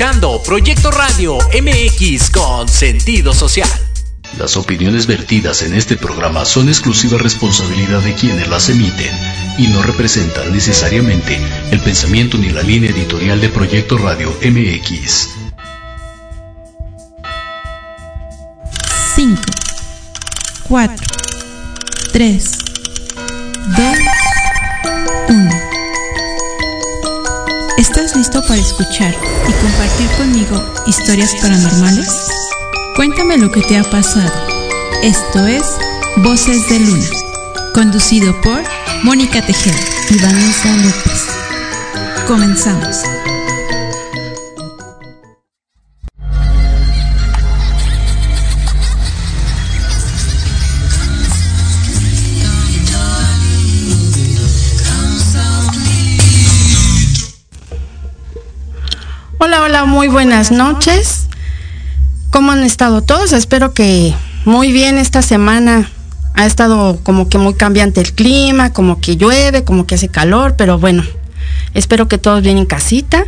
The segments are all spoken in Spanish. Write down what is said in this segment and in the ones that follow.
escuchando Proyecto Radio MX con sentido social. Las opiniones vertidas en este programa son exclusiva responsabilidad de quienes las emiten y no representan necesariamente el pensamiento ni la línea editorial de Proyecto Radio MX. 5, 4, 3, 2, ¿Estás listo para escuchar y compartir conmigo historias paranormales? Cuéntame lo que te ha pasado. Esto es Voces de Luna, conducido por Mónica Tejeda y Vanessa López. Comenzamos. Hola, hola, muy buenas noches. ¿Cómo han estado todos? Espero que muy bien esta semana. Ha estado como que muy cambiante el clima, como que llueve, como que hace calor, pero bueno, espero que todos bien en casita.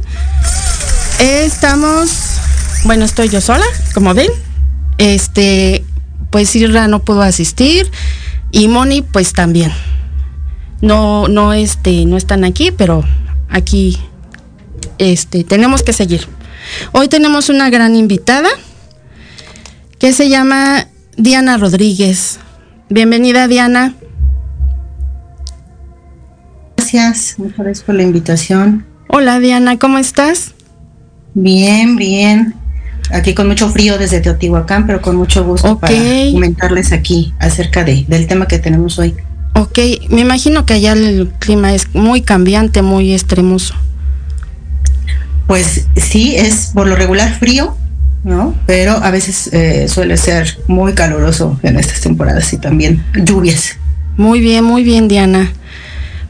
Estamos, bueno, estoy yo sola, como ven. Este, pues Irra no pudo asistir y Moni pues también. No, no, este, no están aquí, pero aquí este, tenemos que seguir. Hoy tenemos una gran invitada que se llama Diana Rodríguez. Bienvenida Diana. Gracias, muchas gracias por la invitación. Hola Diana, ¿cómo estás? Bien, bien. Aquí con mucho frío desde Teotihuacán, pero con mucho gusto para comentarles aquí acerca de, del tema que tenemos hoy. Ok, me imagino que allá el clima es muy cambiante, muy extremoso. Pues sí, es por lo regular frío, ¿no? Pero a veces eh, suele ser muy caluroso en estas temporadas y también lluvias. Muy bien, muy bien, Diana.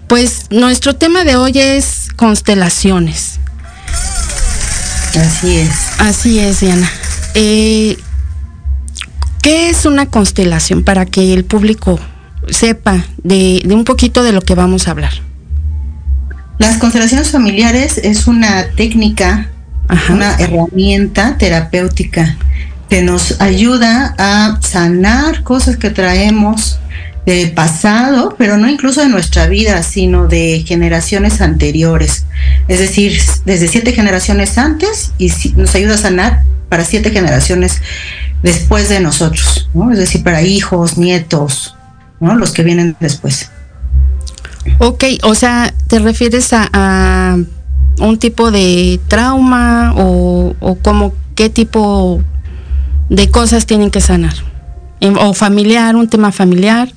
Pues nuestro tema de hoy es constelaciones. Así es. Así es, Diana. Eh, ¿Qué es una constelación para que el público sepa de un poquito de lo que vamos a hablar? Las constelaciones familiares es una técnica, una herramienta terapéutica que nos ayuda a sanar cosas que traemos de pasado, pero no incluso de nuestra vida, sino de generaciones anteriores. Es decir, desde siete generaciones antes y nos ayuda a sanar para siete generaciones después de nosotros, Es decir, para hijos, nietos, ¿no? Los que vienen después. Ok, o sea, ¿te refieres a, un tipo de trauma o, o como qué tipo de cosas tienen que sanar? ¿O familiar, un tema familiar?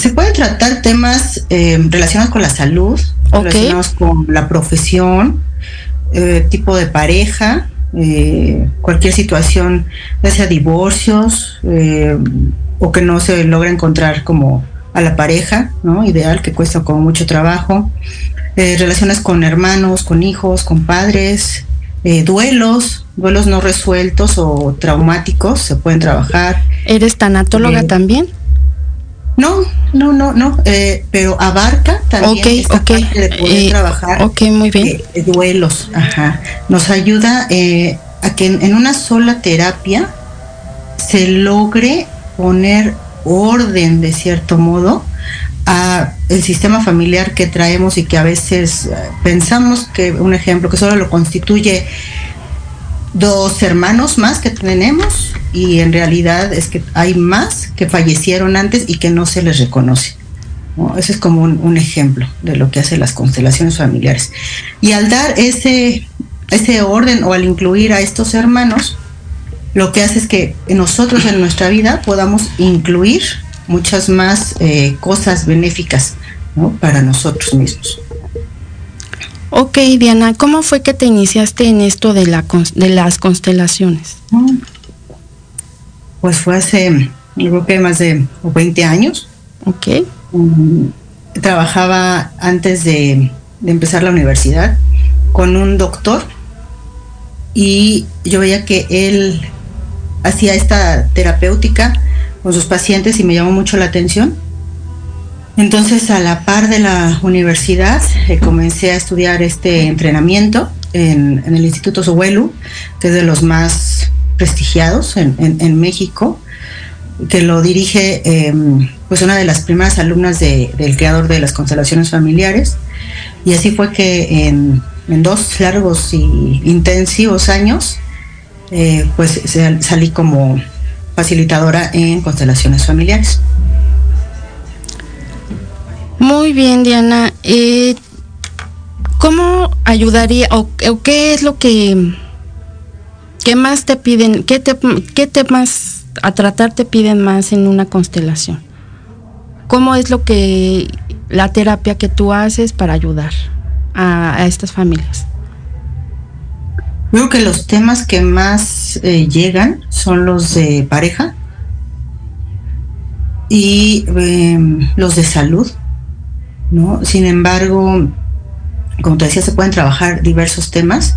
Se pueden tratar temas eh, relacionados con la salud, relacionados con la profesión, eh, tipo de pareja, eh, cualquier situación, ya sea divorcios o que no se logra encontrar como a la pareja, ¿no? Ideal, que cuesta como mucho trabajo. Eh, relaciones con hermanos, con hijos, con padres, eh, duelos, duelos no resueltos o traumáticos, se pueden trabajar. ¿Eres tanatóloga eh, también? No, no, no, no, pero abarca también esta parte de poder trabajar Ok, muy bien. duelos, ajá. Nos ayuda a que en una sola terapia se logre poner orden de cierto modo a el sistema familiar que traemos y que a veces eh, pensamos que un ejemplo que solo lo constituye dos hermanos más que tenemos y en realidad es que hay más que fallecieron antes y que no se les reconoce. Ese es como un, ejemplo de lo que hacen las constelaciones familiares. Y al dar ese, ese orden o al incluir a estos hermanos, lo que hace es que nosotros en nuestra vida podamos incluir muchas más eh, cosas benéficas para nosotros mismos. Ok, Diana, ¿cómo fue que te iniciaste en esto de, la, de las constelaciones? Pues fue hace, creo que más de 20 años. Ok. Mm, trabajaba antes de, de empezar la universidad con un doctor y yo veía que él hacía esta terapéutica con sus pacientes y me llamó mucho la atención. Entonces, a la par de la universidad, eh, comencé a estudiar este entrenamiento en, el Instituto Sohuelu, que es de los más prestigiados en, México, que lo dirige em, pues una de las primeras alumnas del creador de las constelaciones familiares. Y así fue que en, dos largos y intensivos años, eh, pues salí como facilitadora en constelaciones familiares. Muy bien, Diana. Eh, ¿Cómo ayudaría o, qué es lo que, qué más te piden, qué, te, qué temas a tratar te piden más en una constelación? ¿Cómo es lo que la terapia que tú haces para ayudar a, estas familias? Creo que los temas que más eh, llegan son los de pareja y em, los de salud ¿no? Sin embargo, como te decía, se pueden trabajar diversos temas.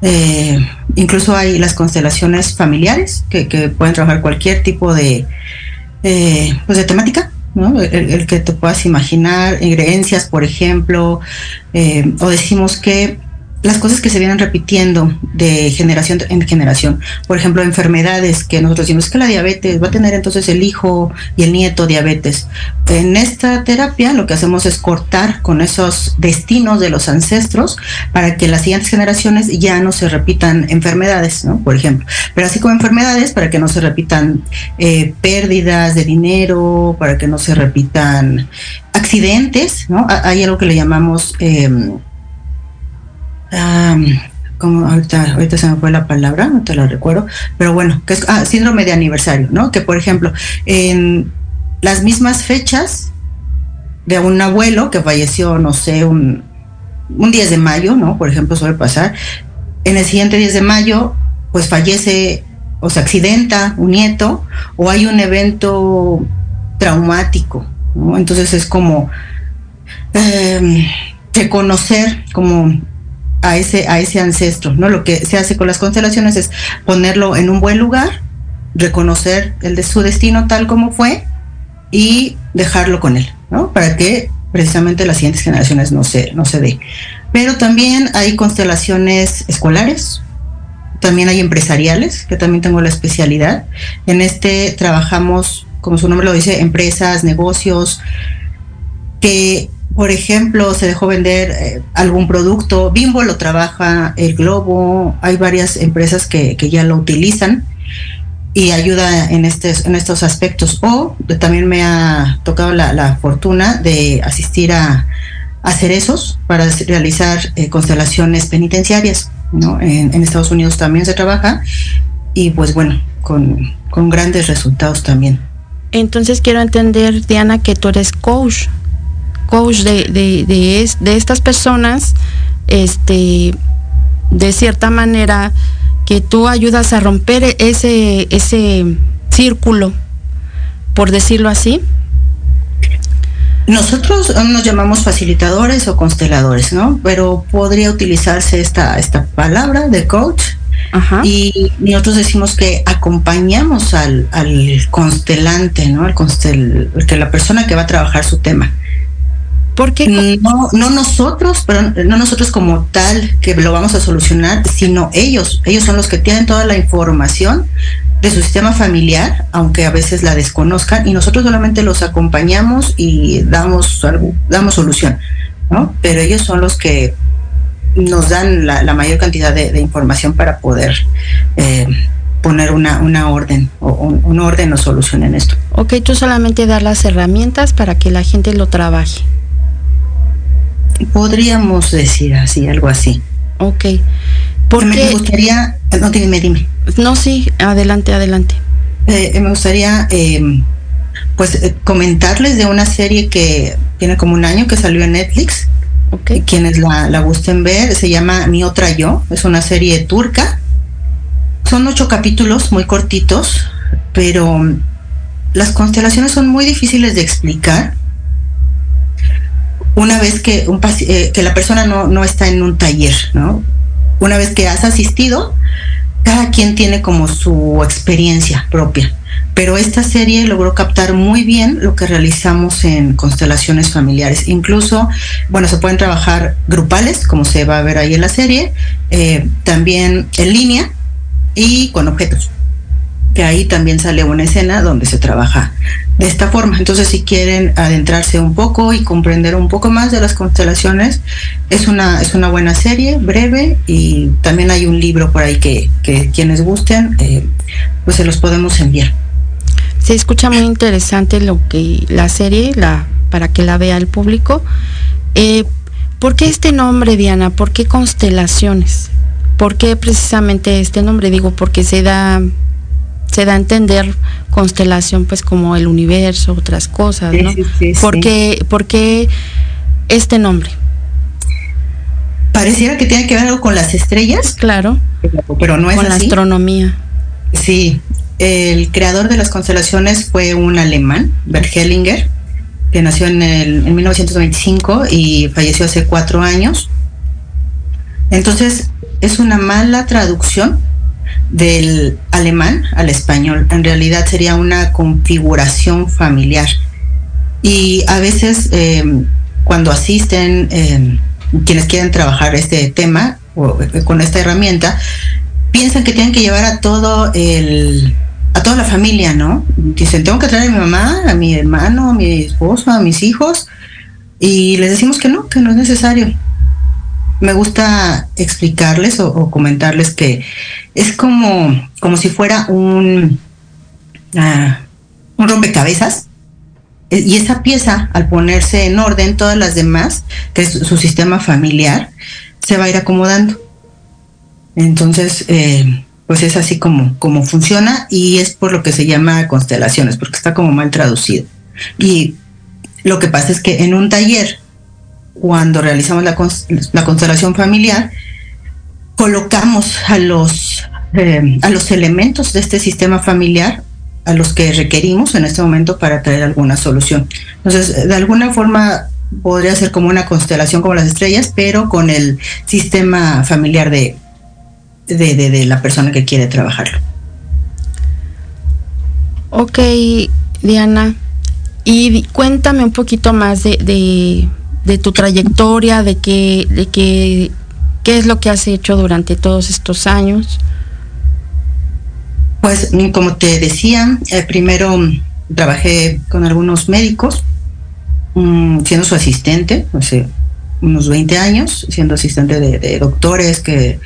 Eh, incluso hay las constelaciones familiares que, pueden trabajar cualquier tipo de, eh, pues de temática, ¿no? El, que te puedas imaginar, creencias, por ejemplo, o decimos que las cosas que se vienen repitiendo de generación en generación. Por ejemplo, enfermedades que nosotros decimos que la diabetes va a tener entonces el hijo y el nieto diabetes. En esta terapia lo que hacemos es cortar con esos destinos de los ancestros para que las siguientes generaciones ya no se repitan enfermedades, ¿no? Por ejemplo. Pero así como enfermedades, para que no se repitan eh, pérdidas de dinero, para que no se repitan accidentes, ¿no? Hay algo que le llamamos... Eh, como ahorita, se me fue la palabra, no te la recuerdo, pero bueno, que es ah, síndrome de aniversario, ¿no? Que por ejemplo, en las mismas fechas de un abuelo que falleció, no sé, un, un 10 de mayo, ¿no? Por ejemplo, suele pasar, en el siguiente 10 de mayo, pues fallece o se accidenta un nieto o hay un evento traumático, ¿no? Entonces es como eh, reconocer como a ese, a ese ancestro, ¿no? Lo que se hace con las constelaciones es ponerlo en un buen lugar, reconocer el de su destino tal como fue y dejarlo con él, ¿no? Para que precisamente las siguientes generaciones no se, no se dé. Pero también hay constelaciones escolares, también hay empresariales, que también tengo la especialidad. En este trabajamos, como su nombre lo dice, empresas, negocios, que por ejemplo, se dejó vender eh, algún producto, Bimbo lo trabaja, el Globo, hay varias empresas que, ya lo utilizan y ayuda en, en estos aspectos. O también me ha tocado la, fortuna de asistir a, a cerezos para realizar eh, constelaciones penitenciarias. ¿no? En, en, Estados Unidos también se trabaja y pues bueno, con, con grandes resultados también. Entonces quiero entender, Diana, que tú eres coach coach de, de, de, estas personas, este, de cierta manera, que tú ayudas a romper ese, ese círculo, por decirlo así? Nosotros nos llamamos facilitadores o consteladores, ¿no? Pero podría utilizarse esta, esta palabra de coach. Y nosotros decimos que acompañamos al, al constelante, ¿no? El constel, que la persona que va a trabajar su tema. Porque no, no nosotros, pero no nosotros como tal que lo vamos a solucionar, sino ellos. Ellos son los que tienen toda la información de su sistema familiar, aunque a veces la desconozcan, y nosotros solamente los acompañamos y damos algo, damos solución, ¿no? Pero ellos son los que nos dan la, mayor cantidad de, información para poder eh, poner una, una orden o un, orden o solución en esto. Ok, tú solamente dar las herramientas para que la gente lo trabaje. Podríamos decir así, algo así. Ok. Porque me gustaría, no, dime, dime. No, sí, adelante, adelante. Eh, me gustaría, em, pues, eh, comentarles de una serie que tiene como un año que salió en Netflix. Okay. Quienes la, la gusten ver, se llama Mi Otra Yo, es una serie turca. Son ocho capítulos muy cortitos, pero las constelaciones son muy difíciles de explicar una vez que, un, eh, que la persona no, no, está en un taller, ¿no? Una vez que has asistido, cada quien tiene como su experiencia propia. Pero esta serie logró captar muy bien lo que realizamos en constelaciones familiares. Incluso, bueno, se pueden trabajar grupales, como se va a ver ahí en la serie, eh, también en línea y con objetos que ahí también sale una escena donde se trabaja de esta forma. Entonces, si quieren adentrarse un poco y comprender un poco más de las constelaciones, es una, es una buena serie, breve, y también hay un libro por ahí que, quienes gusten, eh, pues se los podemos enviar. Se escucha muy interesante lo que la serie, la, para que la vea el público. Eh, ¿Por qué este nombre, Diana? ¿Por qué constelaciones? ¿Por qué precisamente este nombre? Digo, porque se da se da a entender constelación pues como el universo, otras cosas, ¿no? ¿Por, qué, este nombre? Pareciera que tiene que ver algo con las estrellas. Claro. Pero no es Con la astronomía. Sí. El creador de las constelaciones fue un alemán, Bert Hellinger, que nació en, el, en 1925 y falleció hace cuatro años. Entonces, es una mala traducción del alemán al español. En realidad sería una configuración familiar. Y a veces em, cuando asisten em, quienes quieren trabajar este tema o, eh, con esta herramienta, piensan que tienen que llevar a todo el a toda la familia, ¿no? Dicen, tengo que traer a mi mamá, a mi hermano, a mi esposo, a mis hijos, y les decimos que no, que no es necesario me gusta explicarles o, comentarles que es como, como si fuera un, ah, un rompecabezas. E, y esa pieza, al ponerse en orden, todas las demás, que es su sistema familiar, se va a ir acomodando. Entonces, eh, pues es así como, como funciona y es por lo que se llama constelaciones, porque está como mal traducido. Y lo que pasa es que en un taller cuando realizamos la, constelación familiar, colocamos a los, eh, a los elementos de este sistema familiar a los que requerimos en este momento para traer alguna solución. Entonces, de alguna forma podría ser como una constelación como las estrellas, pero con el sistema familiar de, de, la persona que quiere trabajarlo. Ok, Diana. Y cuéntame un poquito más de, de tu trayectoria, de qué, de qué, qué es lo que has hecho durante todos estos años. Pues como te decía, eh, primero mm, trabajé con algunos médicos, mm, siendo su asistente, hace unos 20 años, siendo asistente de, doctores que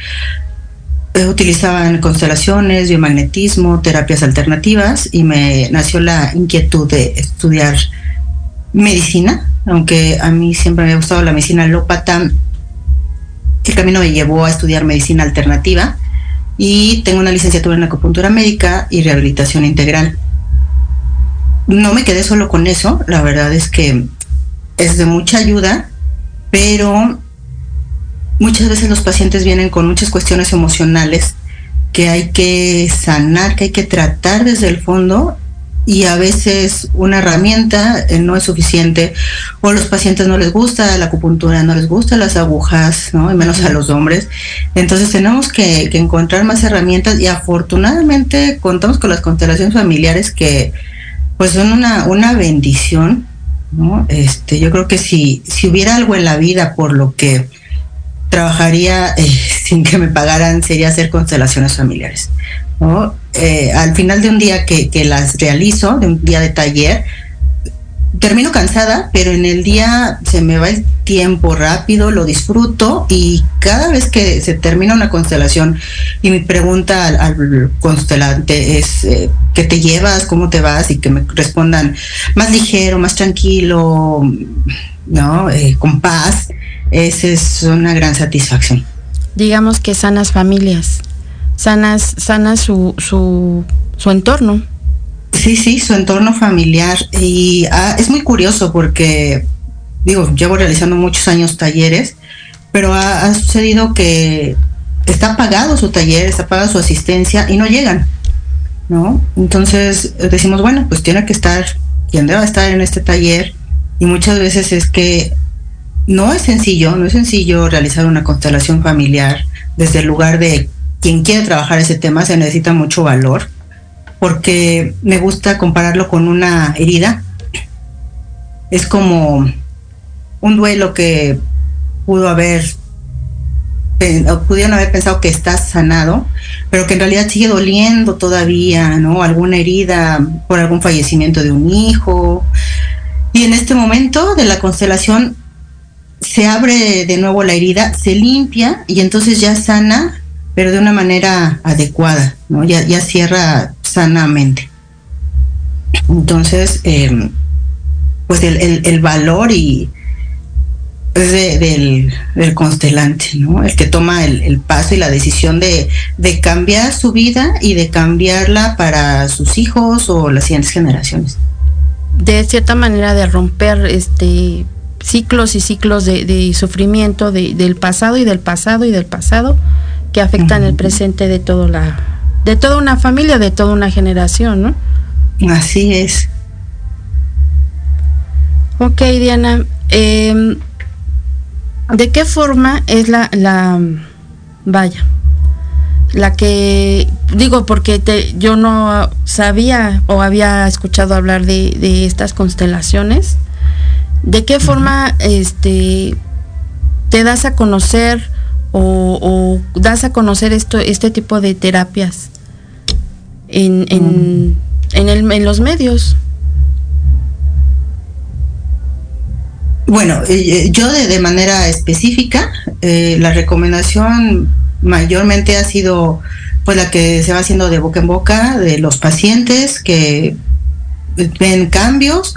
eh, utilizaban constelaciones, biomagnetismo, terapias alternativas y me nació la inquietud de estudiar medicina aunque a mí siempre me ha gustado la medicina alópata, el camino me llevó a estudiar medicina alternativa y tengo una licenciatura en acupuntura médica y rehabilitación integral. No me quedé solo con eso, la verdad es que es de mucha ayuda, pero muchas veces los pacientes vienen con muchas cuestiones emocionales que hay que sanar, que hay que tratar desde el fondo y a veces una herramienta eh, no es suficiente o los pacientes no les gusta la acupuntura, no les gustan las agujas, ¿no? y menos a los hombres. Entonces tenemos que, encontrar más herramientas y afortunadamente contamos con las constelaciones familiares que pues son una, una bendición. ¿no? Este, yo creo que si, si hubiera algo en la vida por lo que trabajaría eh, sin que me pagaran sería hacer constelaciones familiares. Eh, al final de un día que, las realizo, de un día de taller, termino cansada, pero en el día se me va el tiempo rápido, lo disfruto y cada vez que se termina una constelación y mi pregunta al, constelante es eh, ¿qué te llevas? ¿Cómo te vas? Y que me respondan más ligero, más tranquilo, ¿no? Eh, con paz, esa es una gran satisfacción. Digamos que sanas familias sanas, sana su, su, su entorno. Sí, sí, su entorno familiar. Y ah, es muy curioso porque, digo, llevo realizando muchos años talleres, pero ha, sucedido que está pagado su taller, está pagada su asistencia y no llegan, ¿no? Entonces decimos, bueno, pues tiene que estar quien deba estar en este taller y muchas veces es que no es sencillo, no es sencillo realizar una constelación familiar desde el lugar de quien quiere trabajar ese tema se necesita mucho valor, porque me gusta compararlo con una herida. Es como un duelo que pudo haber pudieron haber pensado que estás sanado, pero que en realidad sigue doliendo todavía, ¿no? Alguna herida por algún fallecimiento de un hijo. Y en este momento de la constelación se abre de nuevo la herida, se limpia y entonces ya sana, pero de una manera adecuada, ¿no? Ya, ya cierra sanamente. Entonces, eh, pues el, valor y, del, constelante, ¿no? El que toma el, paso y la decisión de, cambiar su vida y de cambiarla para sus hijos o las siguientes generaciones. De cierta manera de romper este ciclos y ciclos de, sufrimiento del pasado y del pasado y del pasado que afectan el presente de toda la de toda una familia, de toda una generación, ¿no? Así es. Ok, Diana. Eh, ¿De qué forma es la, la vaya, la que digo porque te, yo no sabía o había escuchado hablar de, estas constelaciones? ¿De qué forma este te das a conocer o, das a conocer esto, este tipo de terapias en, en, mm. en, el, en los medios? Bueno, eh, yo de, manera específica, eh, la recomendación mayormente ha sido pues la que se va haciendo de boca en boca de los pacientes que ven cambios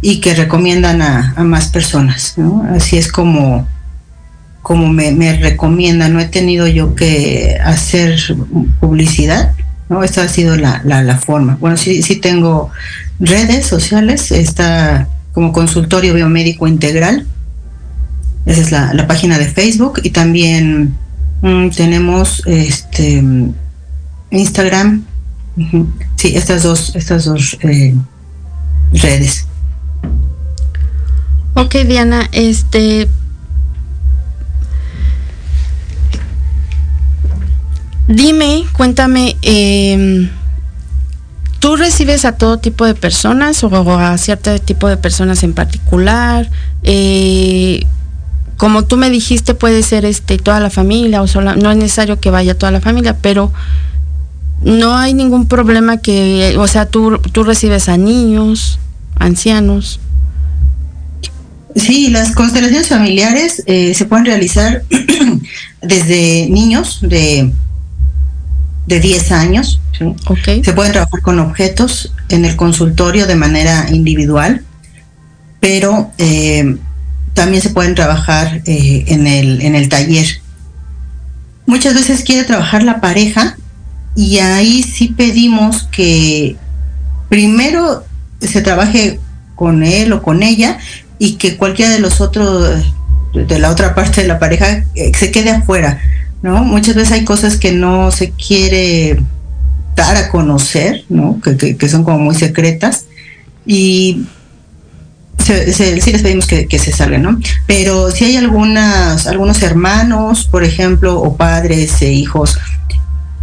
y que recomiendan a, más personas. Así es como, como me, recomiendan. No he tenido yo que hacer publicidad. ¿no? Esta ha sido la, la, la forma. Bueno, sí, sí tengo redes sociales. Está como consultorio biomédico integral. Esa es la, página de Facebook y también mm, tenemos este Instagram. Sí, estas dos, estas dos eh, redes. Ok, Diana, este dime, cuéntame, eh, ¿Tú recibes a todo tipo de personas o a cierto tipo de personas en particular? Eh, como tú me dijiste, puede ser este toda la familia o sola, no es necesario que vaya toda la familia, pero no hay ningún problema que, o sea, tú, tú recibes a niños, ancianos. Sí, las constelaciones familiares eh, se pueden realizar desde niños de de 10 años. Se pueden trabajar con objetos en el consultorio de manera individual, pero eh, también se pueden trabajar eh, en, el, en el taller. Muchas veces quiere trabajar la pareja y ahí sí pedimos que primero se trabaje con él o con ella y que cualquiera de los otros, de la otra parte de la pareja, eh, se quede afuera ¿no? Muchas veces hay cosas que no se quiere dar a conocer, ¿no? Que, son como muy secretas y sí les pedimos que, se salgan, ¿no? Pero si hay algunas, algunos hermanos, por ejemplo, o padres e hijos,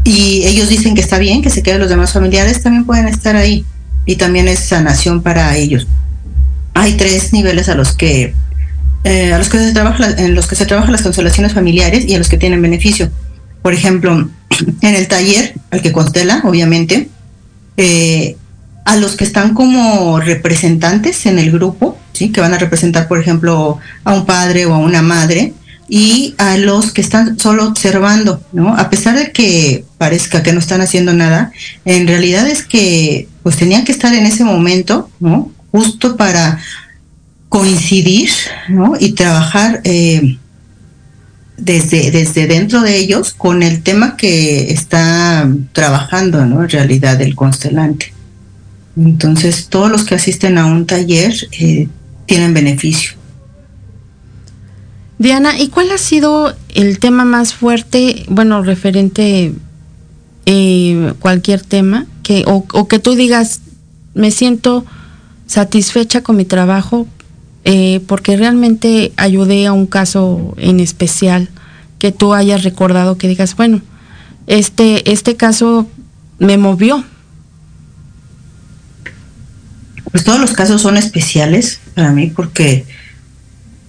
y ellos dicen que está bien, que se queden los demás familiares, también pueden estar ahí. Y también es sanación para ellos. Hay tres niveles a los que eh, a los que se trabaja, en los que se trabajan las consolaciones familiares y a los que tienen beneficio. Por ejemplo, en el taller, al que constela, obviamente, eh, a los que están como representantes en el grupo, ¿sí? que van a representar, por ejemplo, a un padre o a una madre, y a los que están solo observando, ¿no? A pesar de que parezca que no están haciendo nada, en realidad es que pues tenían que estar en ese momento, ¿no? Justo para coincidir y trabajar eh, desde, desde dentro de ellos con el tema que está trabajando, ¿no? En realidad, el constelante. Entonces, todos los que asisten a un taller eh, tienen beneficio. Diana, ¿y cuál ha sido el tema más fuerte, bueno, referente eh, cualquier tema, que, o que tú digas, me siento satisfecha con mi trabajo eh, porque realmente ayudé a un caso en especial que tú hayas recordado que digas, bueno, este, este caso me movió. Pues todos los casos son especiales para mí porque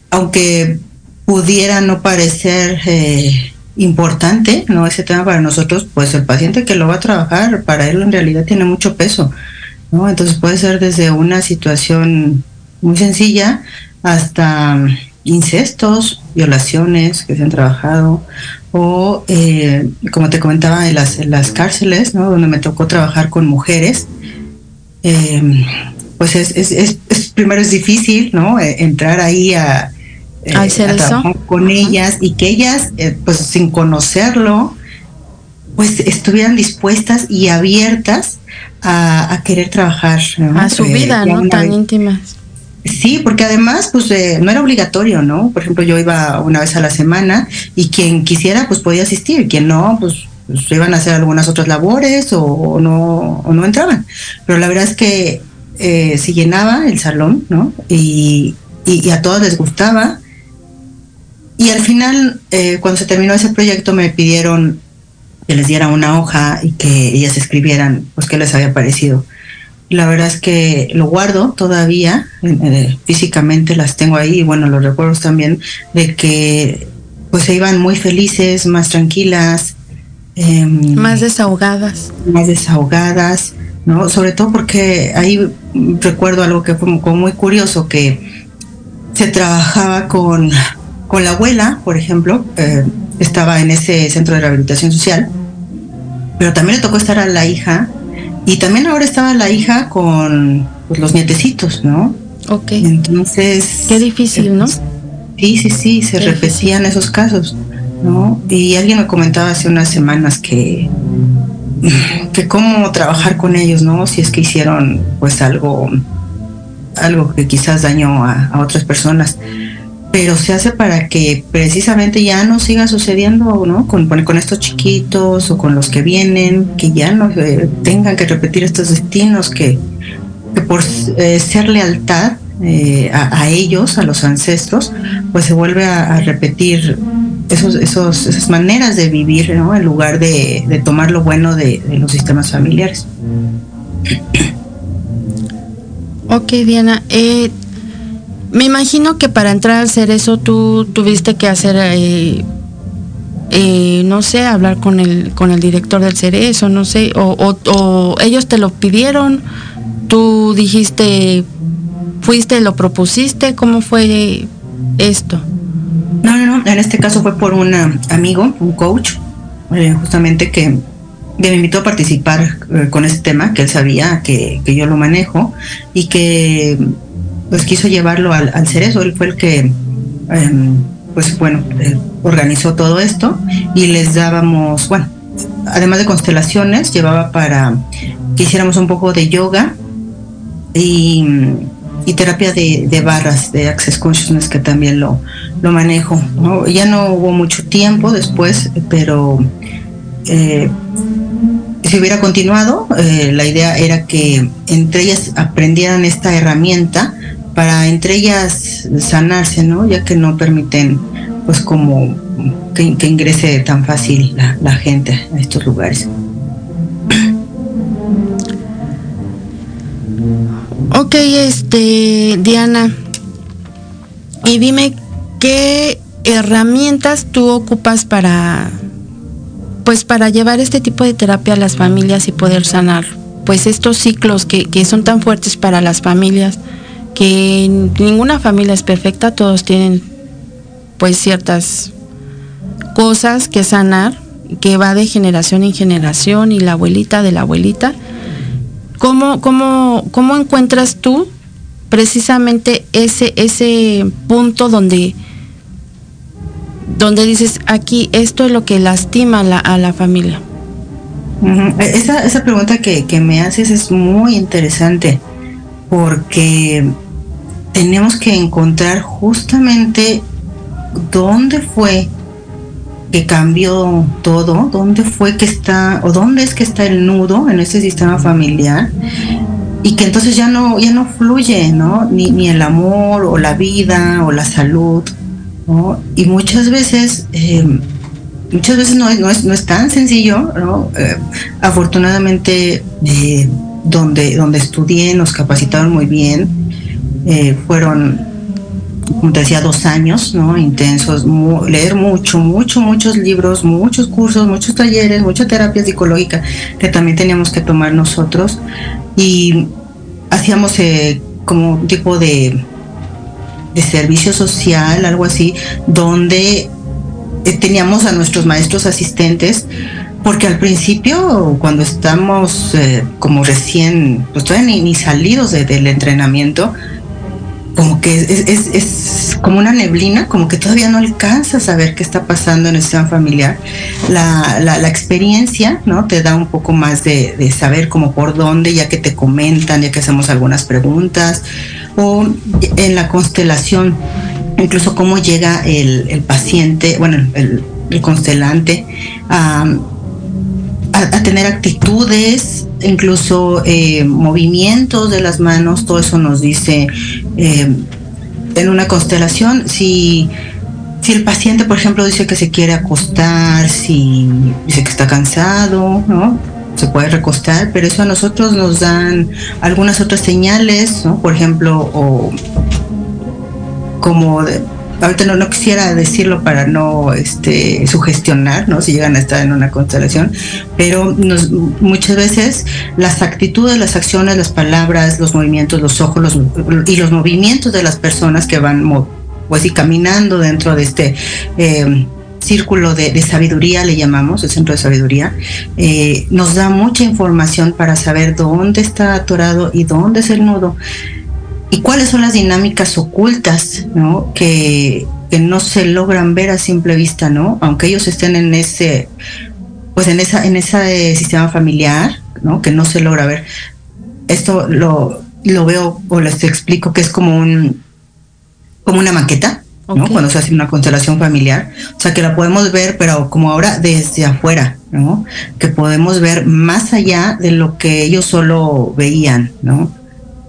aunque pudiera no parecer eh, importante, ¿no? Ese tema para nosotros, pues el paciente que lo va a trabajar, para él en realidad tiene mucho peso, ¿no? Entonces puede ser desde una situación muy sencilla hasta incestos, violaciones que se han trabajado, o eh, como te comentaba, en las, las cárceles, ¿no? donde me tocó trabajar con mujeres, eh, pues es, es, es, primero es difícil, ¿no? Eh, entrar ahí a, trabajar con ellas y que ellas, pues sin conocerlo, pues estuvieran dispuestas y abiertas a, querer trabajar. A su vida, ¿no? Tan íntimas. Sí, porque además, pues eh, no era obligatorio, ¿no? Por ejemplo, yo iba una vez a la semana y quien quisiera, pues podía asistir, quien no, pues, pues iban a hacer algunas otras labores o, no, o no entraban. Pero la verdad es que eh, se llenaba el salón, ¿no? Y, y, a todos les gustaba. Y al final, eh, cuando se terminó ese proyecto, me pidieron que les diera una hoja y que ellas escribieran, pues, qué les había parecido la verdad es que lo guardo todavía, eh, físicamente las tengo ahí y bueno, los recuerdos también de que pues se iban muy felices, más tranquilas. Em, más desahogadas. Más desahogadas, ¿no? Sobre todo porque ahí recuerdo algo que fue como muy curioso, que se trabajaba con, con la abuela, por ejemplo, eh, estaba en ese centro de rehabilitación social, pero también le tocó estar a la hija y también ahora estaba la hija con pues, los nietecitos, ¿no? Ok. Entonces. Qué difícil, ¿no? Sí, sí, sí, se repetían esos casos, ¿no? Y alguien me comentaba hace unas semanas que que cómo trabajar con ellos, ¿no? Si es que hicieron pues algo algo que quizás dañó a, a otras personas pero se hace para que precisamente ya no siga sucediendo, ¿no? Con, con estos chiquitos o con los que vienen, que ya no eh, tengan que repetir estos destinos, que, por eh, ser lealtad eh, a, ellos, a los ancestros, pues se vuelve a, repetir esos, esos, esas maneras de vivir, ¿no? En lugar de, tomar lo bueno de, de los sistemas familiares. Ok, Diana. Me imagino que para entrar a hacer eso tú tuviste que hacer, eh, eh, no sé, hablar con el, con el director del Cerezo, no sé, o, ellos te lo pidieron, tú dijiste, fuiste, lo propusiste, ¿cómo fue esto? No, no, no, en este caso fue por un amigo, un coach, eh, justamente que, me invitó a participar con este tema, que él sabía que, que yo lo manejo y que pues quiso llevarlo al, al cerezo, él fue el que, em, pues bueno, organizó todo esto y les dábamos, bueno, además de constelaciones, llevaba para que hiciéramos un poco de yoga y, terapia de, barras, de Access Consciousness, que también lo, lo manejo. Ya no hubo mucho tiempo después, pero eh, si hubiera continuado, eh, la idea era que entre ellas aprendieran esta herramienta para entre ellas sanarse, ¿no? Ya que no permiten, pues, como que, ingrese tan fácil la, gente a estos lugares. Ok, este, Diana, y dime qué herramientas tú ocupas para, pues, para llevar este tipo de terapia a las familias y poder sanar, pues, estos ciclos que, que son tan fuertes para las familias que ninguna familia es perfecta, todos tienen pues ciertas cosas que sanar, que va de generación en generación y la abuelita de la abuelita. ¿Cómo, cómo, cómo encuentras tú precisamente ese, ese punto donde, donde dices, aquí esto es lo que lastima a la familia? esa, esa pregunta que, que me haces es muy interesante porque tenemos que encontrar justamente dónde fue que cambió todo, dónde fue que está o dónde es que está el nudo en ese sistema familiar y que entonces ya no ya no fluye, ¿no? Ni, ni el amor o la vida o la salud, ¿no? Y muchas veces em, muchas veces no no es, no es tan sencillo, ¿no? Eh, afortunadamente, eh, donde, donde estudié nos capacitaron muy bien, eh, fueron, como te decía, dos años, ¿no? Intensos, leer mucho, mucho, muchos libros, muchos cursos, muchos talleres, mucha terapia psicológica que también teníamos que tomar nosotros y hacíamos como un tipo de, de servicio social, algo así, donde eh, teníamos a nuestros maestros asistentes, porque al principio, cuando estamos eh, como recién, pues todavía ni, salidos del entrenamiento, como que es, como una neblina, como que todavía no alcanzas a ver qué está pasando en el sistema familiar. La, la, experiencia, ¿no? Te da un poco más de, de, saber como por dónde, ya que te comentan, ya que hacemos algunas preguntas, o en la constelación incluso cómo llega el, paciente, bueno, el, constelante a, tener actitudes, incluso eh, movimientos de las manos, todo eso nos dice eh, en una constelación si, si el paciente, por ejemplo, dice que se quiere acostar, si dice que está cansado, ¿no? se puede recostar, pero eso a nosotros nos dan algunas otras señales, ¿no? Por ejemplo, o como de, ahorita no, quisiera decirlo para no este, sugestionar, ¿no? Si llegan a estar en una constelación, pero muchas veces las actitudes, las acciones, las palabras, los movimientos, los ojos los, y los movimientos de las personas que van pues, y caminando dentro de este eh, círculo de, sabiduría, le llamamos, el centro de sabiduría, eh, nos da mucha información para saber dónde está atorado y dónde es el nudo y cuáles son las dinámicas ocultas, ¿no? Que, no se logran ver a simple vista, ¿no? Aunque ellos estén en ese, pues en esa, en ese sistema familiar, ¿no? Que no se logra ver. Esto lo, lo veo o les explico que es como un, como una maqueta, ¿no? Cuando se hace una constelación familiar. O sea, que la podemos ver, pero como ahora desde afuera, ¿no? Que podemos ver más allá de lo que ellos solo veían, ¿no?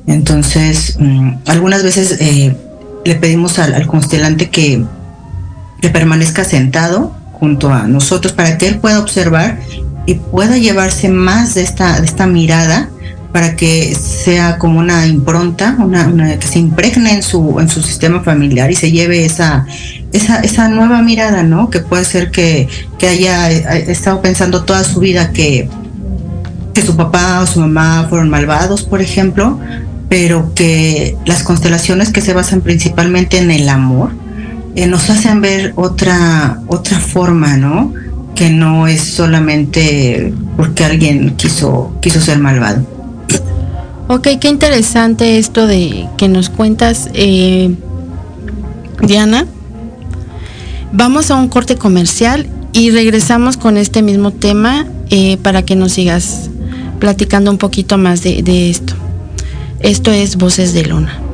Entonces, mm, algunas veces eh, le pedimos al, constelante que, que permanezca sentado junto a nosotros para que él pueda observar y pueda llevarse más de esta, de esta mirada para que sea como una impronta, una, que se impregne en su, en su sistema familiar y se lleve esa, esa, esa nueva mirada, ¿no? Que puede ser que, que haya estado pensando toda su vida que, que su papá o su mamá fueron malvados, por ejemplo, pero que las constelaciones que se basan principalmente en el amor eh, nos hacen ver otra, otra forma, ¿no? Que no es solamente porque alguien quiso, quiso ser malvado. Ok, qué interesante esto de que nos cuentas, eh, Diana. Vamos a un corte comercial y regresamos con este mismo tema eh, para que nos sigas platicando un poquito más de esto. Esto es Voces de Luna.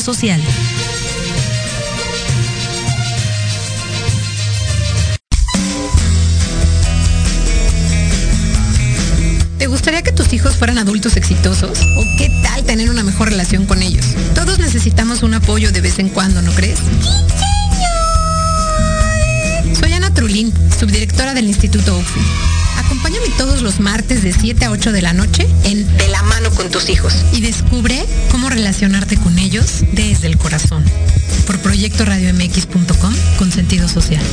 Social. ¿Te gustaría que tus hijos fueran adultos exitosos? ¿O qué tal tener una mejor relación con ellos? Todos necesitamos un apoyo de vez en cuando, ¿no crees? Trulín, subdirectora del Instituto UFI. Acompáñame todos los martes de 7 a 8 de la noche en De la mano con tus hijos. Y descubre cómo relacionarte con ellos desde el corazón. Por proyectoradiomx.com con sentido social.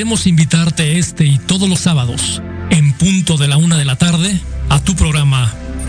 queremos invitarte este y todos los sábados, en punto de la una de la tarde, a tu programa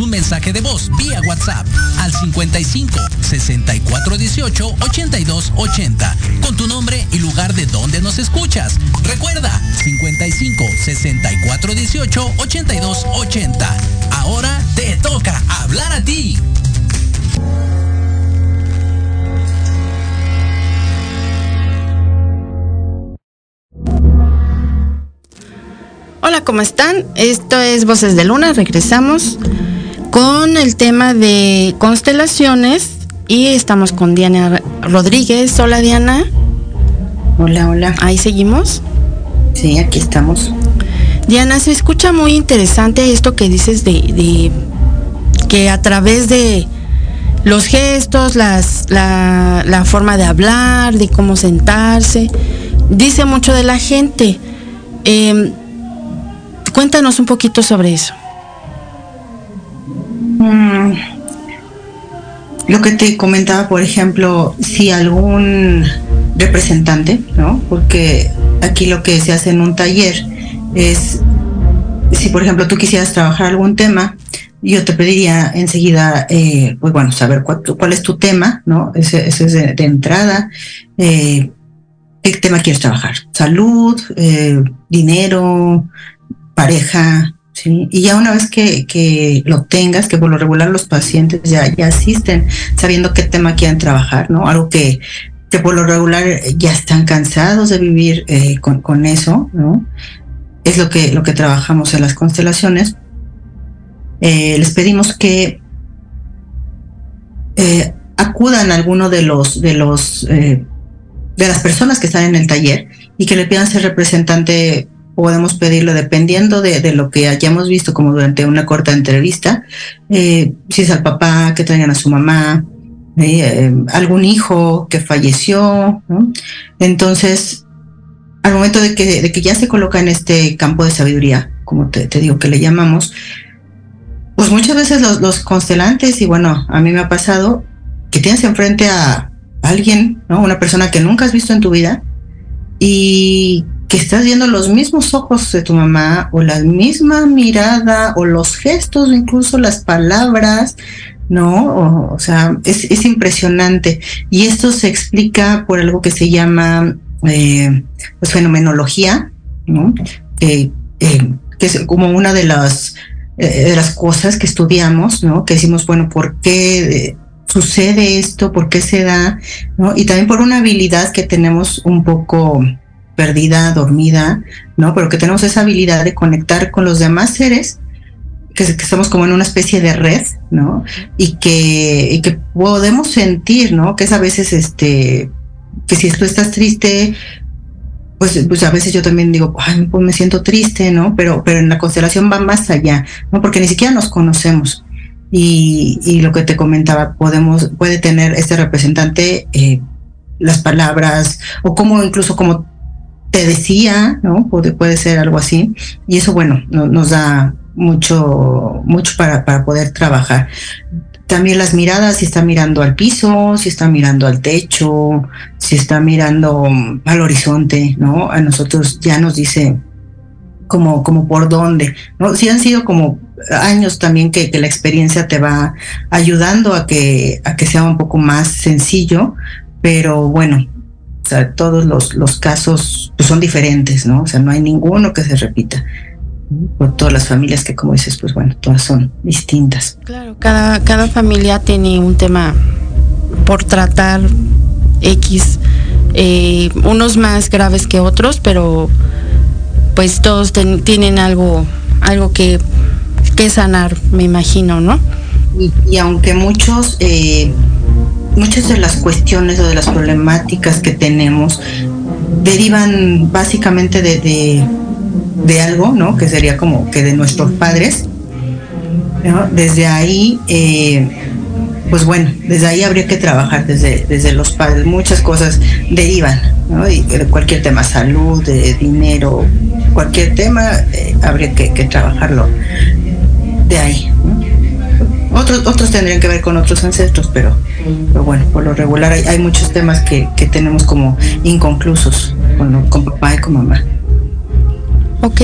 Un mensaje de voz vía WhatsApp al 55 64 18 82 80 con tu nombre y lugar de donde nos escuchas. Recuerda 55 64 18 82 80. Ahora te toca hablar a ti. Hola, ¿cómo están? Esto es Voces de Luna. Regresamos con el tema de constelaciones y estamos con Diana Rodríguez. Hola, Diana. Hola, hola. Ahí seguimos. Sí, aquí estamos. Diana, se escucha muy interesante esto que dices de, de que a través de los gestos, las, la, la forma de hablar, de cómo sentarse, dice mucho de la gente. Eh, Cuéntanos un poquito sobre eso. Mm, lo que te comentaba, por ejemplo, si algún representante, ¿no? Porque aquí lo que se hace en un taller es, si por ejemplo tú quisieras trabajar algún tema, yo te pediría enseguida, eh, pues bueno, saber cuál, cuál, es tu tema, ¿no? Ese, ese es de, entrada. Eh, ¿Qué tema quieres trabajar? Salud, eh, dinero, pareja, ¿sí? Y ya una vez que, que, lo tengas, que por lo regular los pacientes ya, ya asisten sabiendo qué tema quieren trabajar, ¿no? Algo que, que por lo regular ya están cansados de vivir eh, con, eso, ¿no? Es lo que, lo que trabajamos en las constelaciones. Eh, les pedimos que eh, acudan a alguno de los, de los, de las personas que están en el taller y que le pidan ser representante podemos pedirlo dependiendo de, de, lo que hayamos visto como durante una corta entrevista, eh, si es al papá, que traigan a su mamá, eh, eh, algún hijo que falleció. Entonces, al momento de que, de que ya se coloca en este campo de sabiduría, como te, te digo que le llamamos, pues muchas veces los, los, constelantes, y bueno, a mí me ha pasado que tienes enfrente a alguien, ¿no? Una persona que nunca has visto en tu vida y que estás viendo los mismos ojos de tu mamá o la misma mirada o los gestos incluso las palabras, ¿no? O, o sea, es, es, impresionante. Y esto se explica por algo que se llama eh, pues, fenomenología, ¿no? Eh, eh, que es como una de las, de las cosas que estudiamos, ¿no? Que decimos, bueno, ¿por qué? sucede esto, por qué se da, ¿no? Y también por una habilidad que tenemos un poco perdida, dormida, ¿no? Pero que tenemos esa habilidad de conectar con los demás seres, que, que estamos como en una especie de red, ¿no? Y que, y que podemos sentir, ¿no? Que es a veces, este, que si tú estás triste, pues, pues a veces yo también digo, ay, pues me siento triste, ¿no? Pero, pero en la constelación va más allá, ¿no? Porque ni siquiera nos conocemos. Y, y lo que te comentaba, podemos, puede tener este representante eh, las palabras, o como incluso como te decía, ¿no? Puede, puede ser algo así. Y eso, bueno, nos da mucho, mucho para, para poder trabajar. También las miradas, si está mirando al piso, si está mirando al techo, si está mirando al horizonte, ¿no? A nosotros ya nos dice como, como por dónde, ¿no? Si han sido como años también que, que, la experiencia te va ayudando a que, a que sea un poco más sencillo, pero bueno, o sea, todos los, los casos pues, son diferentes, ¿no? O sea, no hay ninguno que se repita. Por todas las familias que, como dices, pues bueno, todas son distintas. Claro, cada, cada familia tiene un tema por tratar X, eh, unos más graves que otros, pero pues todos tienen algo, algo que, que sanar, me imagino, ¿no? Y, y aunque muchos, eh, muchas de las cuestiones o de las problemáticas que tenemos derivan básicamente de, de, de algo, ¿no? Que sería como que de nuestros padres. Desde ahí, eh, pues bueno, desde ahí habría que trabajar desde, desde los padres. Muchas cosas derivan, ¿no? Y cualquier tema, salud, de dinero, cualquier tema, eh, habría que, que, trabajarlo de ahí. Otros, otros tendrían que ver con otros ancestros, pero, bueno, por lo regular hay, muchos temas que, que, tenemos como inconclusos con, con papá y con mamá. Ok,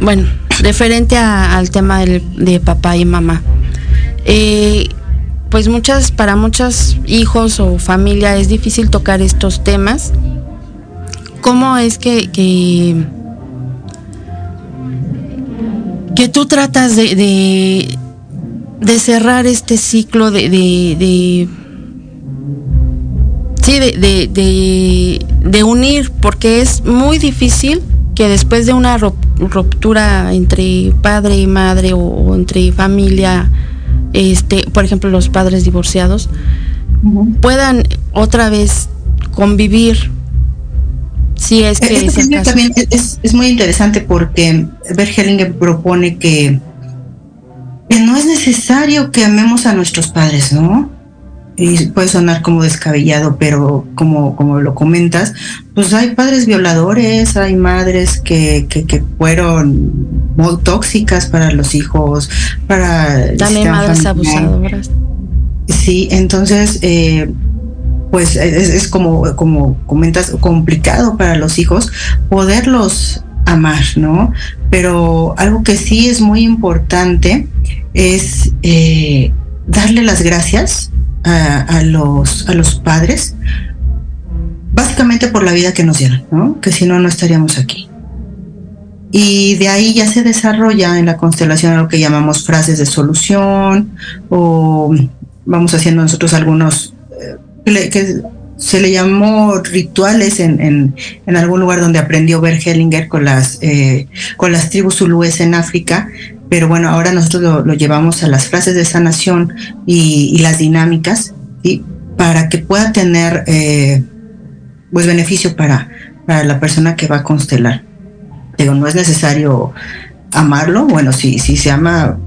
bueno, referente al tema del, de papá y mamá. Eh, pues muchas, para muchos hijos o familia es difícil tocar estos temas. ¿Cómo es que, que, tú tratas de, de, cerrar este ciclo de, de, de sí, de, de, de, de unir? Porque es muy difícil que después de una ruptura entre padre y madre o, o, entre familia, este, por ejemplo, los padres divorciados, uh -huh. puedan otra vez convivir. Si es que es, también es, es, muy interesante porque Bert Hellinger propone que, que no es necesario que amemos a nuestros padres, ¿no? y puede sonar como descabellado, pero como, como lo comentas, pues hay padres violadores, hay madres que, que, que fueron muy tóxicas para los hijos, para... También madres familiar. abusadoras. Sí, entonces, eh, pues es, es, como, como comentas, complicado para los hijos poderlos amar, ¿no? Pero algo que sí es muy importante es eh, darle las gracias a, los, a los padres, básicamente por la vida que nos dieron, ¿no? que si no, no estaríamos aquí. Y de ahí ya se desarrolla en la constelación algo que llamamos frases de solución o vamos haciendo nosotros algunos eh, que se le llamó rituales en, en, algún lugar donde aprendió Bert Hellinger con las, eh, con las tribus zulúes en África, pero bueno, ahora nosotros lo, lo llevamos a las frases de sanación y, y las dinámicas, para que pueda tener eh, pues beneficio para, para la persona que va a constelar. Digo, no es necesario amarlo, bueno, si, si se ama,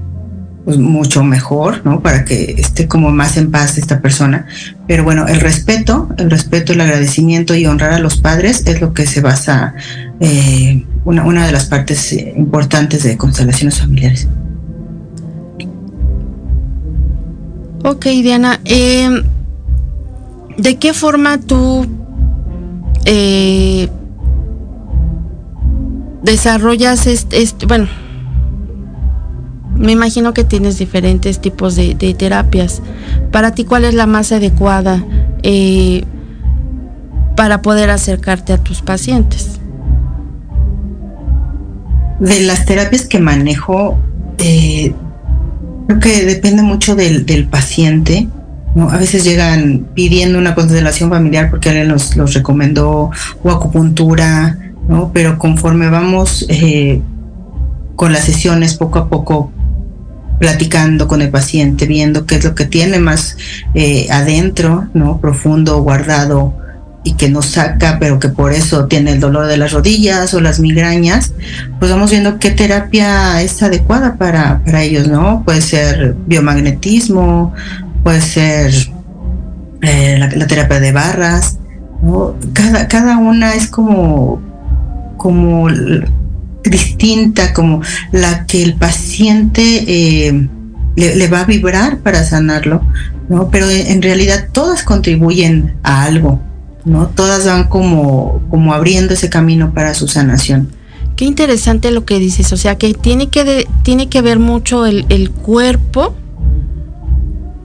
pues mucho mejor, ¿no? Para que esté como más en paz esta persona. Pero bueno, el respeto, el respeto, el agradecimiento y honrar a los padres es lo que se basa eh, una, una de las partes eh, importantes de constelaciones familiares. Ok, Diana, eh, ¿de qué forma tú eh, desarrollas este, este, bueno, me imagino que tienes diferentes tipos de, terapias. Para ti, ¿cuál es la más adecuada eh, para poder acercarte a tus pacientes? De las terapias que manejo, eh, creo que depende mucho del, paciente. A veces llegan pidiendo una constelación familiar porque alguien los, los recomendó o acupuntura, ¿no? Pero conforme vamos eh, con las sesiones poco a poco platicando con el paciente, viendo qué es lo que tiene más eh, adentro, ¿no? Profundo, guardado y que no saca, pero que por eso tiene el dolor de las rodillas o las migrañas, pues vamos viendo qué terapia es adecuada para, para ellos, ¿no? Puede ser biomagnetismo, puede ser eh, la, terapia de barras. Cada, cada una es como como distinta, como la que el paciente eh, le, va a vibrar para sanarlo, ¿no? Pero en realidad todas contribuyen a algo, ¿no? Todas van como, como abriendo ese camino para su sanación. Qué interesante lo que dices, o sea que tiene que, tiene que ver mucho el, cuerpo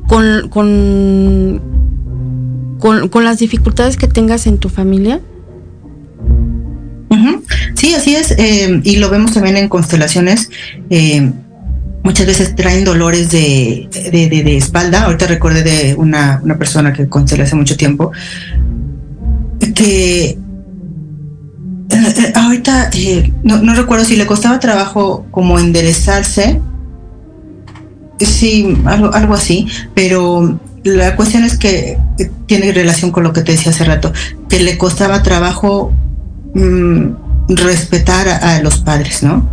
con, con, con, las dificultades que tengas en tu familia. Sí, así es, eh, y lo vemos también en constelaciones. Eh, muchas veces traen dolores de, de, espalda. Ahorita recordé de una, una persona que constelé hace mucho tiempo, que eh, ahorita eh, no, recuerdo si le costaba trabajo como enderezarse, sí, algo, algo así, pero la cuestión es que tiene relación con lo que te decía hace rato, que le costaba trabajo mm, respetar a, los padres, ¿no?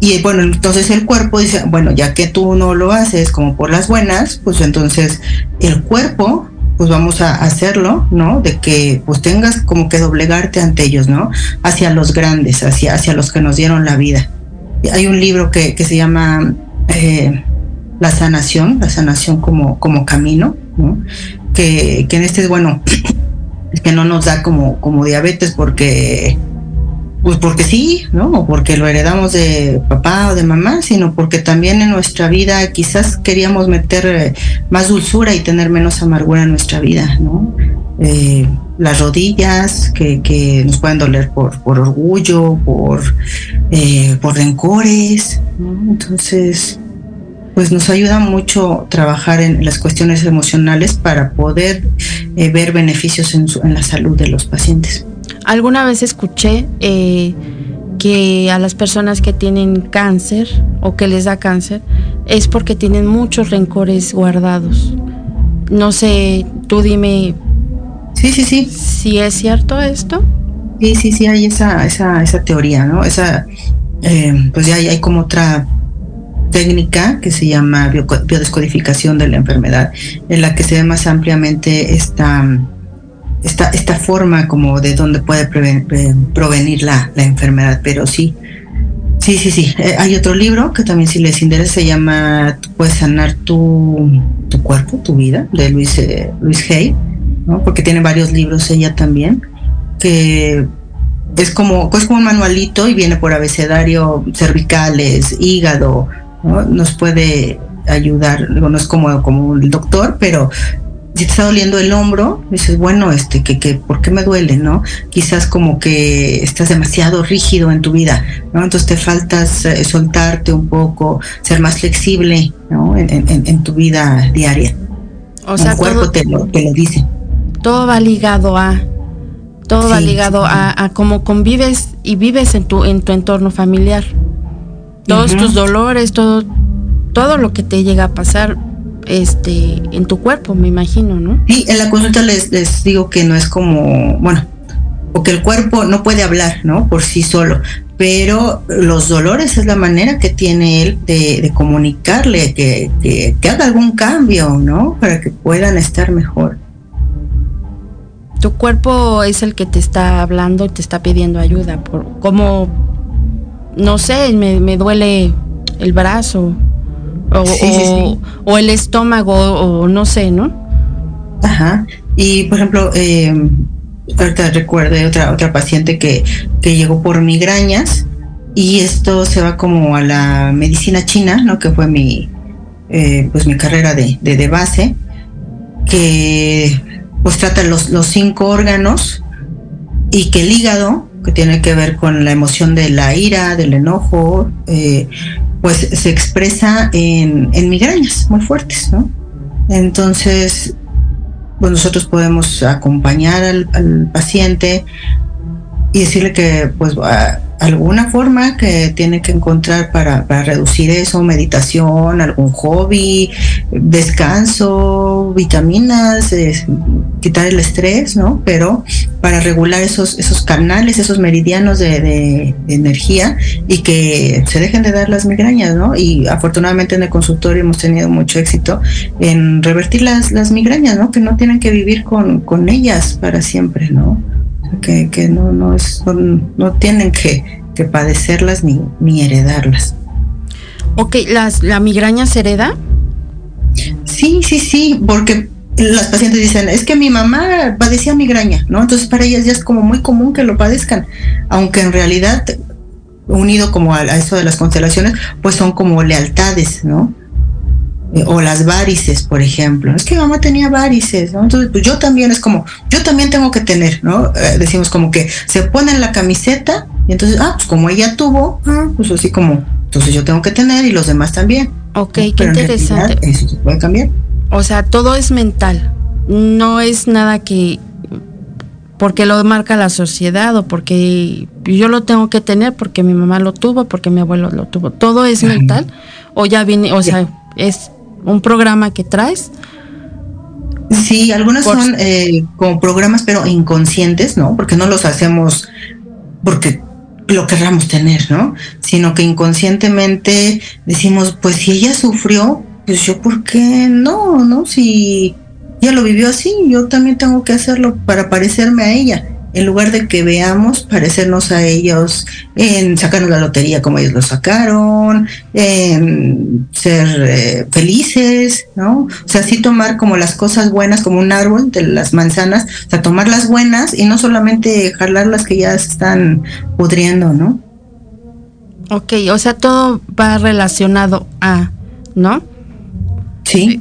Y bueno, entonces el cuerpo dice, bueno, ya que tú no lo haces como por las buenas, pues entonces el cuerpo, pues vamos a hacerlo, ¿no? De que pues tengas como que doblegarte ante ellos, ¿no? Hacia los grandes, hacia, hacia los que nos dieron la vida. Hay un libro que, se llama eh, La sanación, la sanación como, como camino, ¿no? Que, que en este es bueno, es que no nos da como, como diabetes porque pues porque sí, ¿no? O porque lo heredamos de papá o de mamá, sino porque también en nuestra vida quizás queríamos meter eh, más dulzura y tener menos amargura en nuestra vida, ¿no? Eh, las rodillas que, que, nos pueden doler por, por orgullo, por, eh, por rencores, ¿no? Entonces, pues nos ayuda mucho trabajar en las cuestiones emocionales para poder ver beneficios en, en la salud de los pacientes. Alguna vez escuché eh, que a las personas que tienen cáncer o que les da cáncer es porque tienen muchos rencores guardados. No sé, tú dime. Sí, sí, sí. Si es cierto esto. Sí, sí, sí, hay esa, esa, esa teoría, ¿no? Esa, eh, pues ya hay, hay, como otra técnica que se llama biodescodificación de la enfermedad, en la que se ve más ampliamente esta esta, esta forma como de dónde puede provenir la, enfermedad, pero sí, sí, sí, sí. Eh, hay otro libro que también si les interesa se llama puedes sanar tu, tu cuerpo, tu vida, de Luis, eh, Luis Hay, ¿no? porque tiene varios libros ella también, que es como, es como un manualito y viene por abecedario cervicales, hígado, nos puede ayudar, no es como, como el doctor, pero si te está doliendo el hombro, dices, bueno, este, que, que, ¿por qué me duele, no? Quizás como que estás demasiado rígido en tu vida, ¿no? Entonces te faltas eh, soltarte un poco, ser más flexible, ¿no? En, tu vida diaria. O sea, el cuerpo te, lo, te lo dice. Todo va ligado a, todo va ligado a, a, cómo convives y vives en tu, en tu entorno familiar. Todos tus dolores, todo, todo lo que te llega a pasar este en tu cuerpo, me imagino, ¿no? Sí, en la consulta les, les digo que no es como, bueno, o que el cuerpo no puede hablar, ¿no? Por sí solo, pero los dolores es la manera que tiene él de, comunicarle que, que, haga algún cambio, ¿no? Para que puedan estar mejor. Tu cuerpo es el que te está hablando y te está pidiendo ayuda, por como, no sé, me, me duele el brazo, o, el estómago, o no sé, ¿no? Ajá. Y por ejemplo, eh, ahorita recuerdo otra, otra paciente que, que llegó por migrañas y esto se va como a la medicina china, ¿no? Que fue mi, eh, pues mi carrera de, de, base, que pues trata los, los cinco órganos y que el hígado, que tiene que ver con la emoción de la ira, del enojo, eh, pues se expresa en, migrañas muy fuertes, ¿no? Entonces, pues nosotros podemos acompañar al, al paciente y decirle que pues alguna forma que tiene que encontrar para, reducir eso, meditación, algún hobby, descanso, vitaminas, quitar el estrés, ¿no? Pero para regular esos, esos canales, esos meridianos de, energía y que se dejen de dar las migrañas, ¿no? Y afortunadamente en el consultorio hemos tenido mucho éxito en revertir las, las migrañas, ¿no? Que no tienen que vivir con, con ellas para siempre, ¿no? Que, que no, no, es, no, tienen que, que, padecerlas ni, ni heredarlas. Ok, ¿las, ¿la migraña se hereda? Sí, sí, sí, porque las pacientes dicen, es que mi mamá padecía migraña, ¿no? Entonces para ellas ya es como muy común que lo padezcan, aunque en realidad, unido como a, eso de las constelaciones, pues son como lealtades, ¿no? O las varices, por ejemplo. Es que mi mamá tenía varices, ¿no? Entonces, pues yo también es como, yo también tengo que tener, ¿no? Eh, decimos como que se ponen la camiseta y entonces, ah, pues como ella tuvo, ah, pues así como, entonces yo tengo que tener y los demás también. Ok, qué interesante. eso se puede cambiar. O sea, todo es mental. No es nada que porque lo marca la sociedad o porque yo lo tengo que tener porque mi mamá lo tuvo, porque mi abuelo lo tuvo. Todo es mental o ya viene, o sea, es un programa que traes. Sí, algunos son eh, como programas pero inconscientes, ¿no? Porque no los hacemos porque lo querramos tener, ¿no? Sino que inconscientemente decimos, pues si ella sufrió, pues yo, ¿por qué no? ¿No? Si ella lo vivió así, yo también tengo que hacerlo para parecerme a ella. En lugar de que veamos parecernos a ellos en sacarnos la lotería como ellos lo sacaron, en ser eh, felices, ¿no? O sea, sí tomar como las cosas buenas, como un árbol de las manzanas, o sea, tomar las buenas y no solamente jalar las que ya se están pudriendo, ¿no? Ok, o sea, todo va relacionado a, ¿no? Sí.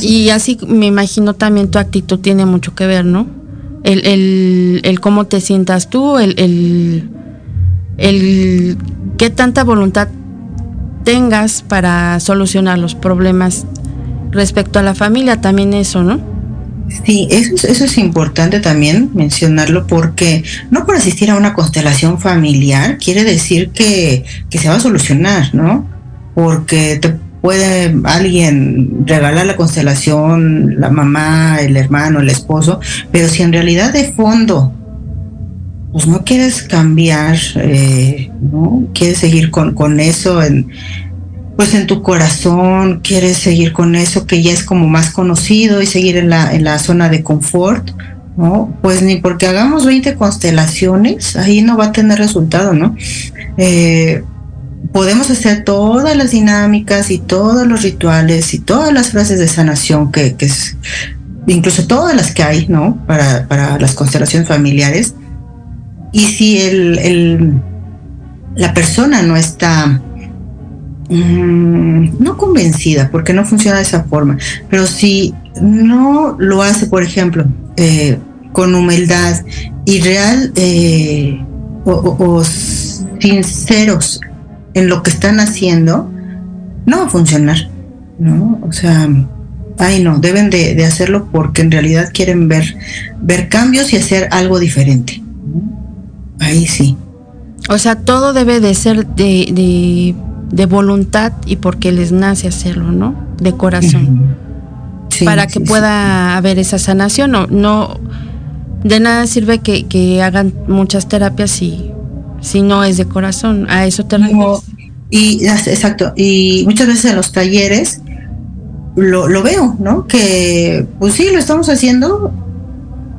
Y así me imagino también tu actitud tiene mucho que ver, ¿no? El, el, el cómo te sientas tú, el, el, el qué tanta voluntad tengas para solucionar los problemas respecto a la familia, también eso, ¿no? Sí, eso, eso es importante también mencionarlo porque no por asistir a una constelación familiar quiere decir que, que se va a solucionar, ¿no? Porque te puede alguien regalar la constelación, la mamá, el hermano, el esposo, pero si en realidad de fondo pues no quieres cambiar, eh, ¿no? Quieres seguir con, con eso en, pues en tu corazón, quieres seguir con eso que ya es como más conocido y seguir en la, en la zona de confort, ¿no? Pues ni porque hagamos 20 constelaciones, ahí no va a tener resultado, ¿no? Eh, podemos hacer todas las dinámicas y todos los rituales y todas las frases de sanación que, es, incluso todas las que hay, ¿no? Para, para las constelaciones familiares. Y si el, el la persona no está mm, no convencida, porque no funciona de esa forma, pero si no lo hace, por ejemplo, eh, con humildad y real eh, o sinceros en lo que están haciendo, no va a funcionar, ¿no? O sea, ay no, deben de, hacerlo porque en realidad quieren ver, ver cambios y hacer algo diferente. Ahí sí. O sea, todo debe de ser de, de, voluntad y porque les nace hacerlo, ¿no? De corazón. para que pueda haber esa sanación. No, no, de nada sirve que, que hagan muchas terapias y si no es de corazón. A eso te Y exacto, y muchas veces en los talleres lo, lo veo, ¿no? Que pues sí, lo estamos haciendo,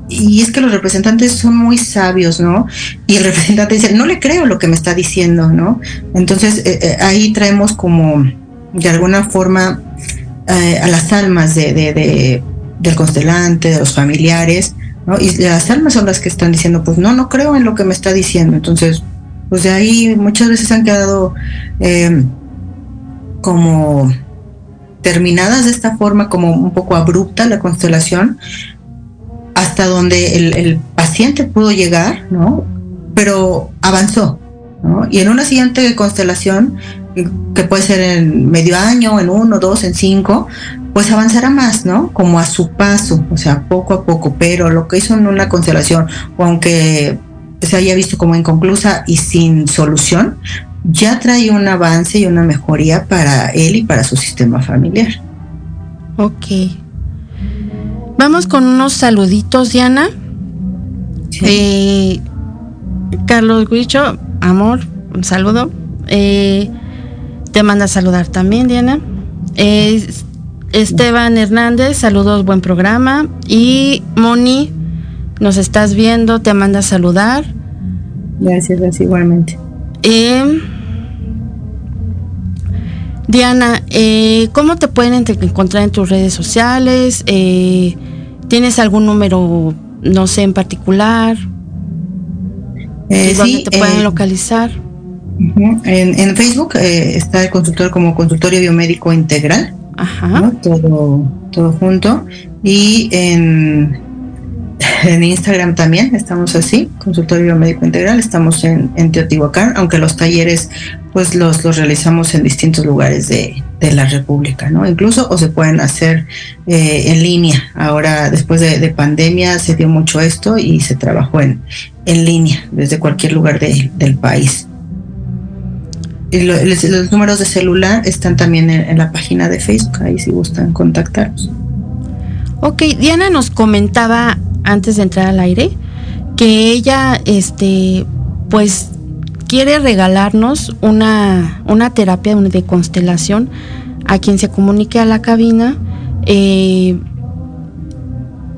y es que los representantes son muy sabios, ¿no? Y el representante dice, no le creo lo que me está diciendo, ¿no? Entonces eh, eh, ahí traemos como de alguna forma eh, a las almas de, de, del constelante, de los familiares, ¿no? Y las almas son las que están diciendo, pues no, no creo en lo que me está diciendo. Entonces, pues de ahí muchas veces han quedado eh, como terminadas de esta forma, como un poco abrupta la constelación, hasta donde el, paciente pudo llegar, ¿no? Pero avanzó, ¿no? Y en una siguiente constelación, que puede ser en medio año, en uno, dos, en cinco, pues avanzará más, ¿no? Como a su paso, o sea, poco a poco, pero lo que hizo en una constelación, aunque se haya visto como inconclusa y sin solución, ya trae un avance y una mejoría para él y para su sistema familiar. Ok. Vamos con unos saluditos, Diana. Eh, Carlos Guicho, amor, un saludo. Eh, te manda a saludar también, Diana. Esteban Hernández, saludos, buen programa. Y Moni nos estás viendo, te manda a saludar. Gracias, gracias igualmente. Eh, Diana, eh, ¿cómo te pueden encontrar en tus redes sociales? Eh, ¿Tienes algún número, no sé, en particular? Eh, ¿Dónde sí, te pueden eh, localizar? en, en Facebook eh, está el consultor como consultorio biomédico integral, Ajá. ¿no? todo, todo junto. Y en, en Instagram también estamos así, consultorio biomédico integral, estamos en, Teotihuacán, aunque los talleres pues los, los realizamos en distintos lugares de, de la República, ¿no? Incluso o se pueden hacer eh, en línea. Ahora, después de, de pandemia, se dio mucho esto y se trabajó en, en línea desde cualquier lugar de- del país. Y lo- les- los números de celular están también en, en la página de Facebook, ahí si gustan contactarnos. Ok, Diana nos comentaba antes de entrar al aire que ella, este, pues quiere regalarnos una, una terapia de constelación a quien se comunique a la cabina. Eh,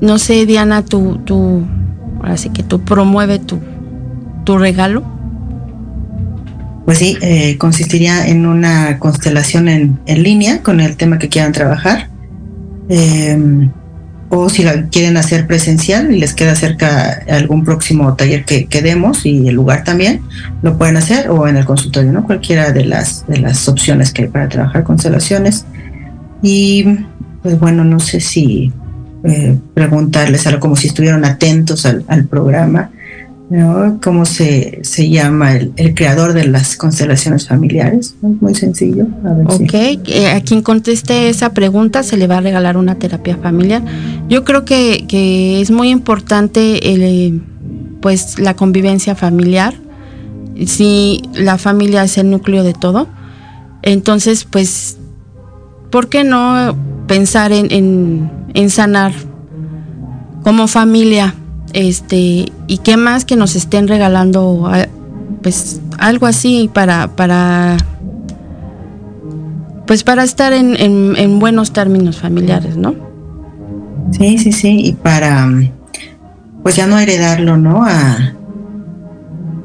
no sé, Diana, tú, tú, ahora sí que tú promueve tu, tu regalo. Pues sí, eh, consistiría en una constelación en, en línea con el tema que quieran trabajar. Eh, o si la quieren hacer presencial y les queda cerca algún próximo taller que, demos y el lugar también, lo pueden hacer o en el consultorio, ¿no? Cualquiera de las, de las opciones que hay para trabajar constelaciones. Y pues bueno, no sé si eh, preguntarles algo como si estuvieron atentos al programa. ¿No? ¿Cómo se, se llama el, el creador de las constelaciones familiares? Es muy sencillo. A ver si- Ok, eh, a quien conteste esa pregunta se le va a regalar una terapia familiar. Yo creo que, que es muy importante el, eh, pues la convivencia familiar. Si la familia es el núcleo de todo, entonces pues, ¿por qué no pensar en, en, en sanar como familia? Este, y qué más que nos estén regalando pues algo así para, para pues para estar en, en- en buenos términos familiares, ¿no? Sí, sí, sí. Y para, pues ya no heredarlo, ¿no? A,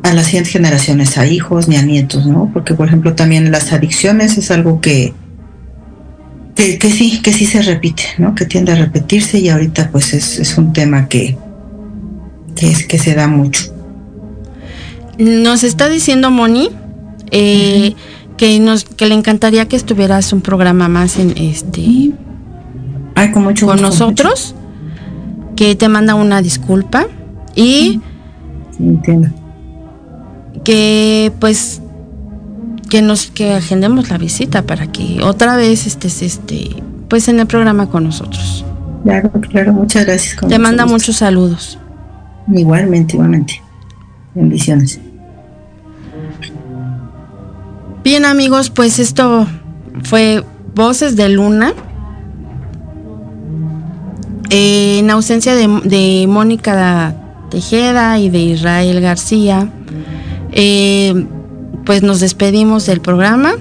a las siguientes generaciones, a hijos ni a nietos, ¿no? Porque, por ejemplo, también las adicciones es algo que, que, que sí, que sí se repite, ¿no? Que tiende a repetirse y ahorita pues es, es un tema que, que, es, que se da mucho. Nos está diciendo Moni eh, que nos que le encantaría que estuvieras un programa más en este Ay, con mucho con gusto. nosotros, que te manda una disculpa y Sí, entiendo. que pues que nos que agendemos la visita para que otra vez estés este pues en el programa con nosotros. Claro, claro, muchas gracias. Te mucho manda gusto. muchos saludos. Igualmente, igualmente. Bendiciones. Bien amigos, pues esto fue Voces de Luna. Eh, en ausencia de, de Mónica Tejeda y de Israel García, eh, pues nos despedimos del programa.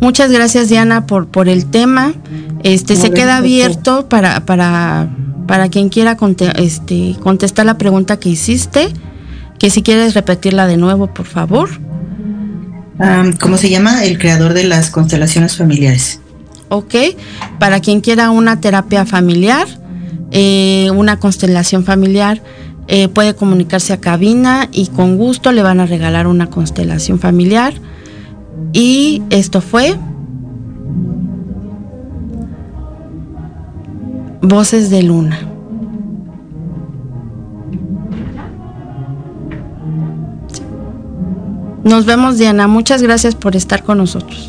Muchas gracias Diana por, por el tema. Este se queda abierto para, para, para quien quiera conte- este, contestar la pregunta que hiciste. Que si quieres repetirla de nuevo, por favor. Am, ¿Cómo se llama? El creador de las constelaciones familiares. ¿ok? Para quien quiera una terapia familiar, eh, una constelación familiar, eh, puede comunicarse a cabina y con gusto le van a regalar una constelación familiar. Y esto fue Voces de Luna. Nos vemos, Diana. Muchas gracias por estar con nosotros.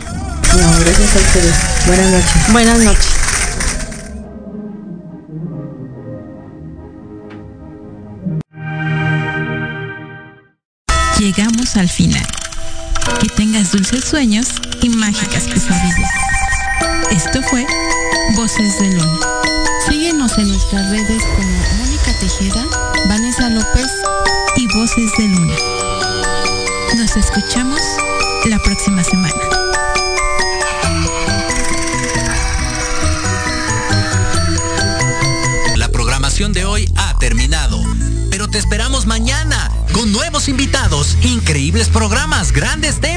No, gracias a ustedes. Buenas noches. Buenas noches. Llegamos al final. Que tengas dulces sueños y mágicas pesadillas. Esto fue Voces de Luna. Síganos en nuestras redes como Mónica Tejeda, Vanessa López y Voces de Luna. Nos escuchamos la próxima semana. La programación de hoy ha terminado, pero te esperamos mañana con nuevos invitados, increíbles programas, grandes temas